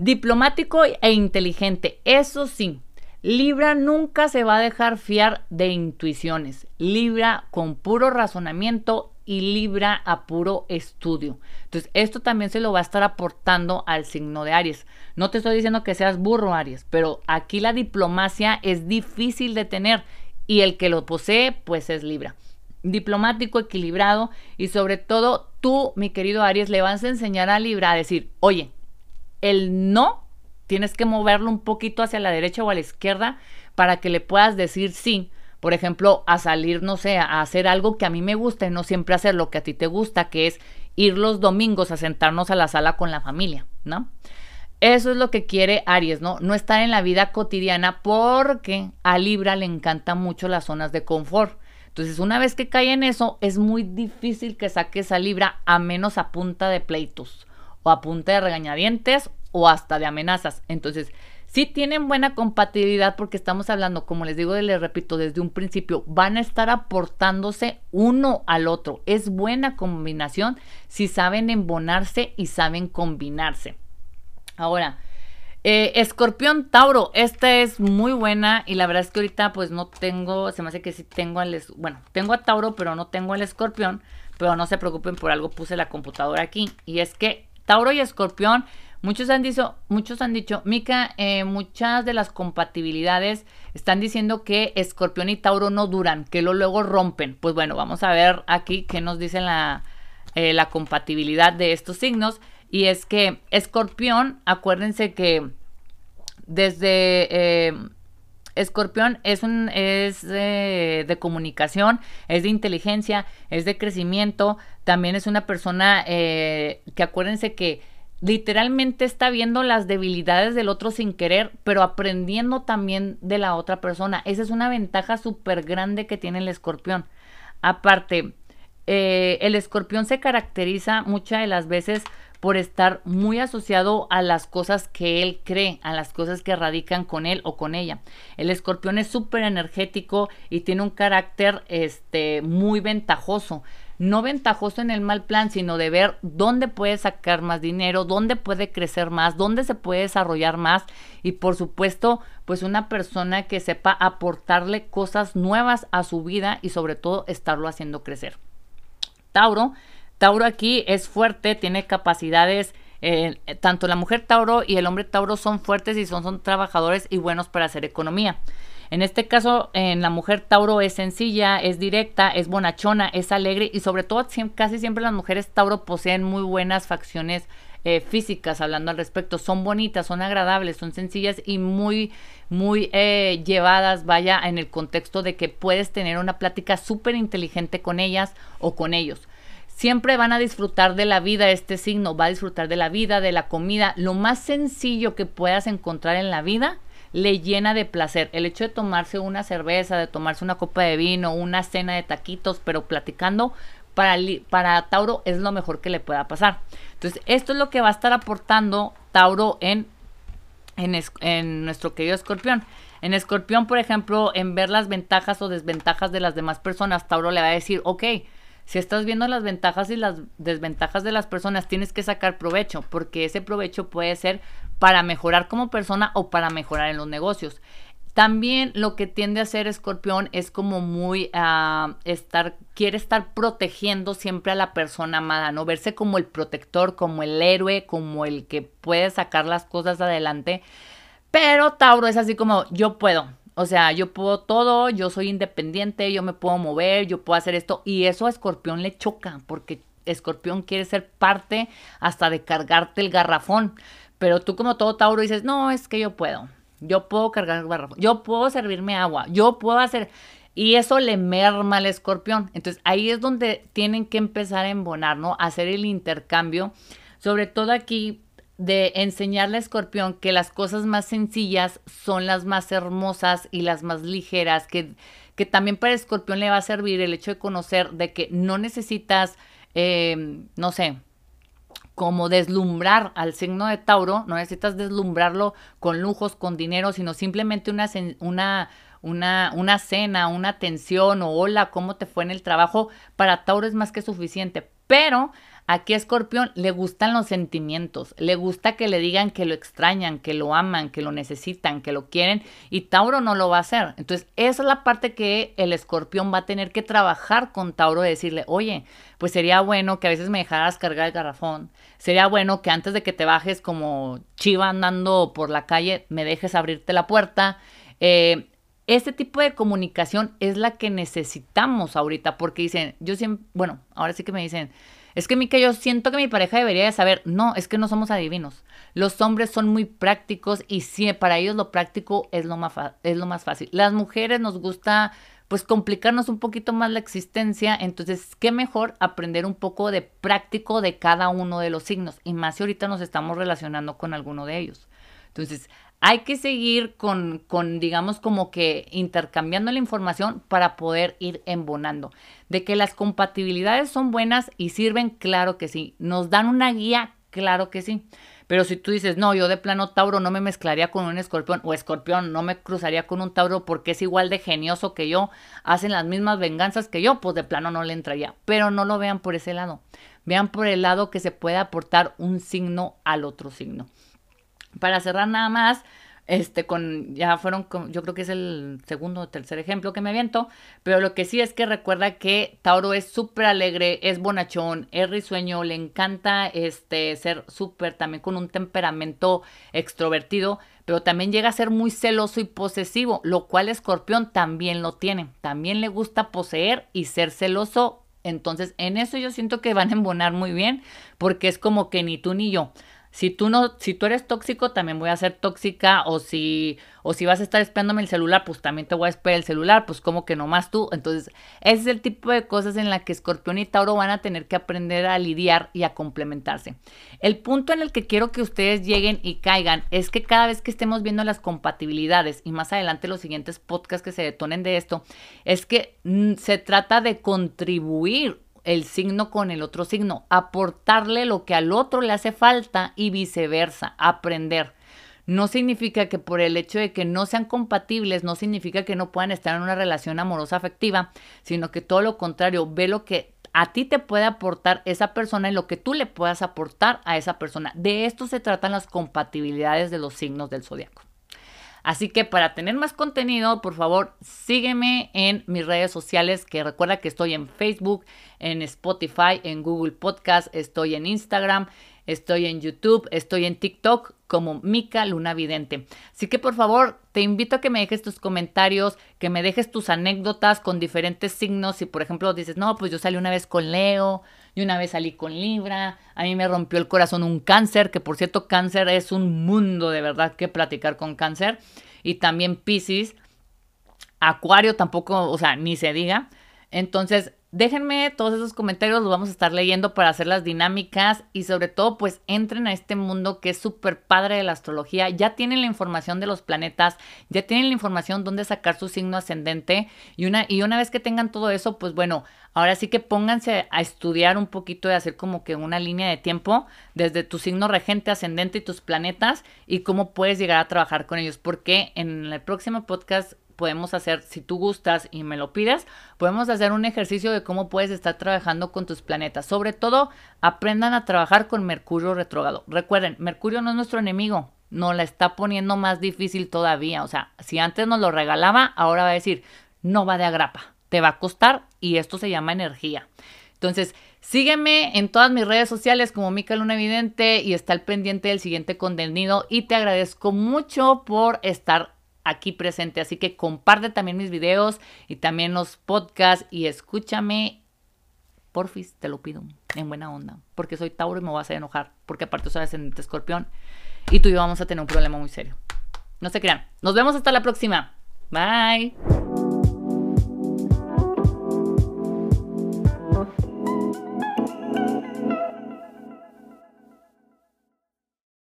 [SPEAKER 1] Diplomático e inteligente, eso sí. Libra nunca se va a dejar fiar de intuiciones. Libra con puro razonamiento y Libra a puro estudio. Entonces, esto también se lo va a estar aportando al signo de Aries. No te estoy diciendo que seas burro, Aries, pero aquí la diplomacia es difícil de tener y el que lo posee, pues es Libra. Diplomático, equilibrado y sobre todo tú, mi querido Aries, le vas a enseñar a Libra a decir, oye, el no tienes que moverlo un poquito hacia la derecha o a la izquierda para que le puedas decir sí. Por ejemplo, a salir, no sé, a hacer algo que a mí me gusta y no siempre hacer lo que a ti te gusta, que es ir los domingos a sentarnos a la sala con la familia, ¿no? Eso es lo que quiere Aries, ¿no? No estar en la vida cotidiana porque a Libra le encantan mucho las zonas de confort. Entonces, una vez que cae en eso, es muy difícil que saque esa Libra a menos a punta de pleitos o a punta de regañadientes o hasta de amenazas. Entonces, sí tienen buena compatibilidad porque estamos hablando, como les digo, les repito, desde un principio, van a estar aportándose uno al otro. Es buena combinación si saben embonarse y saben combinarse. Ahora, eh, Escorpión Tauro, esta es muy buena y la verdad es que ahorita pues no tengo, se me hace que sí tengo al, bueno, tengo a Tauro pero no tengo al Escorpión, pero no se preocupen por algo, puse la computadora aquí y es que Tauro y Escorpión, muchos han dicho, muchos han dicho, Mica, eh, muchas de las compatibilidades están diciendo que Escorpión y Tauro no duran, que lo luego rompen. Pues bueno, vamos a ver aquí qué nos dice la, eh, la compatibilidad de estos signos. Y es que Escorpión, acuérdense que desde eh, Escorpión es, un, es de, comunicación, es de inteligencia, es de crecimiento, también es una persona eh, que acuérdense que literalmente está viendo las debilidades del otro sin querer, pero aprendiendo también de la otra persona. Esa es una ventaja súper grande que tiene el escorpión. Aparte, eh, el escorpión se caracteriza muchas de las veces por estar muy asociado a las cosas que él cree, a las cosas que radican con él o con ella. El escorpión es súper energético y tiene un carácter este, muy ventajoso. No ventajoso en el mal plan, sino de ver dónde puede sacar más dinero, dónde puede crecer más, dónde se puede desarrollar más y por supuesto, pues una persona que sepa aportarle cosas nuevas a su vida y sobre todo estarlo haciendo crecer. Tauro Tauro aquí es fuerte, tiene capacidades, eh, tanto la mujer Tauro y el hombre Tauro son fuertes y son, trabajadores y buenos para hacer economía. En este caso, en la mujer Tauro es sencilla, es directa, es bonachona, es alegre y sobre todo casi siempre las mujeres Tauro poseen muy buenas facciones eh, físicas hablando al respecto. Son bonitas, son agradables, son sencillas y muy, muy eh, llevadas, vaya, en el contexto de que puedes tener una plática súper inteligente con ellas o con ellos. Siempre van a disfrutar de la vida, este signo va a disfrutar de la vida, de la comida. Lo más sencillo que puedas encontrar en la vida le llena de placer. El hecho de tomarse una cerveza, de tomarse una copa de vino, una cena de taquitos, pero platicando, para, para Tauro es lo mejor que le pueda pasar. Entonces, esto es lo que va a estar aportando Tauro en, en, en nuestro querido escorpión. En escorpión, por ejemplo, en ver las ventajas o desventajas de las demás personas, Tauro le va a decir, ok, si estás viendo las ventajas y las desventajas de las personas, tienes que sacar provecho, porque ese provecho puede ser para mejorar como persona o para mejorar en los negocios. También lo que tiende a hacer Escorpión es como muy uh, estar, quiere estar protegiendo siempre a la persona amada, ¿no? Verse como el protector, como el héroe, como el que puede sacar las cosas adelante. Pero Tauro es así como yo puedo, o sea, yo puedo todo, yo soy independiente, yo me puedo mover, yo puedo hacer esto. Y eso a Escorpión le choca, porque Escorpión quiere ser parte hasta de cargarte el garrafón. Pero tú como todo Tauro dices, no, es que yo puedo. Yo puedo cargar el garrafón. Yo puedo servirme agua. Yo puedo hacer... Y eso le merma al escorpión. Entonces ahí es donde tienen que empezar a embonar, ¿no? hacer el intercambio. Sobre todo aquí de enseñarle a Escorpión que las cosas más sencillas son las más hermosas y las más ligeras, que, que también para Escorpión le va a servir el hecho de conocer de que no necesitas, eh, no sé, como deslumbrar al signo de Tauro, no necesitas deslumbrarlo con lujos, con dinero, sino simplemente una, una, una, una cena, una atención o hola, ¿cómo te fue en el trabajo? Para Tauro es más que suficiente, pero Aquí a Escorpión le gustan los sentimientos, le gusta que le digan que lo extrañan, que lo aman, que lo necesitan, que lo quieren y Tauro no lo va a hacer. Entonces, esa es la parte que el Escorpión va a tener que trabajar con Tauro, de decirle, oye, pues sería bueno que a veces me dejaras cargar el garrafón, sería bueno que antes de que te bajes como chiva andando por la calle, me dejes abrirte la puerta. Eh, este tipo de comunicación es la que necesitamos ahorita, porque dicen, yo siempre, bueno, ahora sí que me dicen, es que, Mica, yo siento que mi pareja debería de saber. No, es que no somos adivinos. Los hombres son muy prácticos y sí, para ellos lo práctico es lo más, es lo más fácil. Las mujeres nos gusta pues complicarnos un poquito más la existencia. Entonces, qué mejor aprender un poco de práctico de cada uno de los signos. Y más si ahorita nos estamos relacionando con alguno de ellos. Entonces, hay que seguir con, con, digamos, como que intercambiando la información para poder ir embonando. De que las compatibilidades son buenas y sirven, claro que sí. Nos dan una guía, claro que sí. Pero si tú dices, no, yo de plano Tauro no me mezclaría con un escorpión o escorpión no me cruzaría con un Tauro porque es igual de genioso que yo, hacen las mismas venganzas que yo, pues de plano no le entraría. Pero no lo vean por ese lado. Vean por el lado que se puede aportar un signo al otro signo. Para cerrar nada más, este, con, ya fueron, yo creo que es el segundo o tercer ejemplo que me aviento, pero lo que sí es que recuerda que Tauro es súper alegre, es bonachón, es risueño, le encanta este, ser súper, también con un temperamento extrovertido, pero también llega a ser muy celoso y posesivo, lo cual Escorpión también lo tiene, también le gusta poseer y ser celoso, entonces en eso yo siento que van a embonar muy bien, porque es como que ni tú ni yo. Si tú no, si tú eres tóxico, también voy a ser tóxica. O si, o si vas a estar esperándome el celular, pues también te voy a esperar el celular. Pues como que nomás tú. Entonces, ese es el tipo de cosas en la que Escorpión y Tauro van a tener que aprender a lidiar y a complementarse. El punto en el que quiero que ustedes lleguen y caigan es que cada vez que estemos viendo las compatibilidades y más adelante los siguientes podcasts que se detonen de esto, es que mm, se trata de contribuir el signo con el otro signo, aportarle lo que al otro le hace falta y viceversa, aprender. No significa que por el hecho de que no sean compatibles, no significa que no puedan estar en una relación amorosa afectiva, sino que todo lo contrario, ve lo que a ti te puede aportar esa persona y lo que tú le puedas aportar a esa persona. De esto se tratan las compatibilidades de los signos del zodiaco. Así que para tener más contenido, por favor, sígueme en mis redes sociales, que recuerda que estoy en Facebook, en Spotify, en Google Podcast, estoy en Instagram, estoy en YouTube, estoy en TikTok como Mica Luna Vidente. Así que por favor, te invito a que me dejes tus comentarios, que me dejes tus anécdotas con diferentes signos. Si por ejemplo dices, no, pues yo salí una vez con Leo, y una vez salí con Libra, a mí me rompió el corazón un cáncer, que por cierto cáncer es un mundo de verdad que platicar con cáncer, y también Pisces, Acuario tampoco, o sea, ni se diga. Entonces, Déjenme todos esos comentarios, los vamos a estar leyendo para hacer las dinámicas y sobre todo pues entren a este mundo que es súper padre de la astrología. Ya tienen la información de los planetas, ya tienen la información dónde sacar su signo ascendente y una, y una vez que tengan todo eso, pues bueno, ahora sí que pónganse a estudiar un poquito y hacer como que una línea de tiempo desde tu signo regente ascendente y tus planetas y cómo puedes llegar a trabajar con ellos. Porque en el próximo podcast podemos hacer, si tú gustas y me lo pides, podemos hacer un ejercicio de cómo puedes estar trabajando con tus planetas. Sobre todo, aprendan a trabajar con Mercurio retrógrado. Recuerden, Mercurio no es nuestro enemigo, nos la está poniendo más difícil todavía. O sea, si antes nos lo regalaba, ahora va a decir, no va de agrapa, te va a costar y esto se llama energía. Entonces, sígueme en todas mis redes sociales como Mica Luna Evidente y está al pendiente del siguiente contenido y te agradezco mucho por estar aquí presente. Así que comparte también mis videos y también los podcasts y escúchame. Porfis, te lo pido, en buena onda, porque soy Tauro y me vas a enojar, porque aparte soy ascendente escorpión y tú y yo vamos a tener un problema muy serio. No se crean. Nos vemos hasta la próxima. Bye.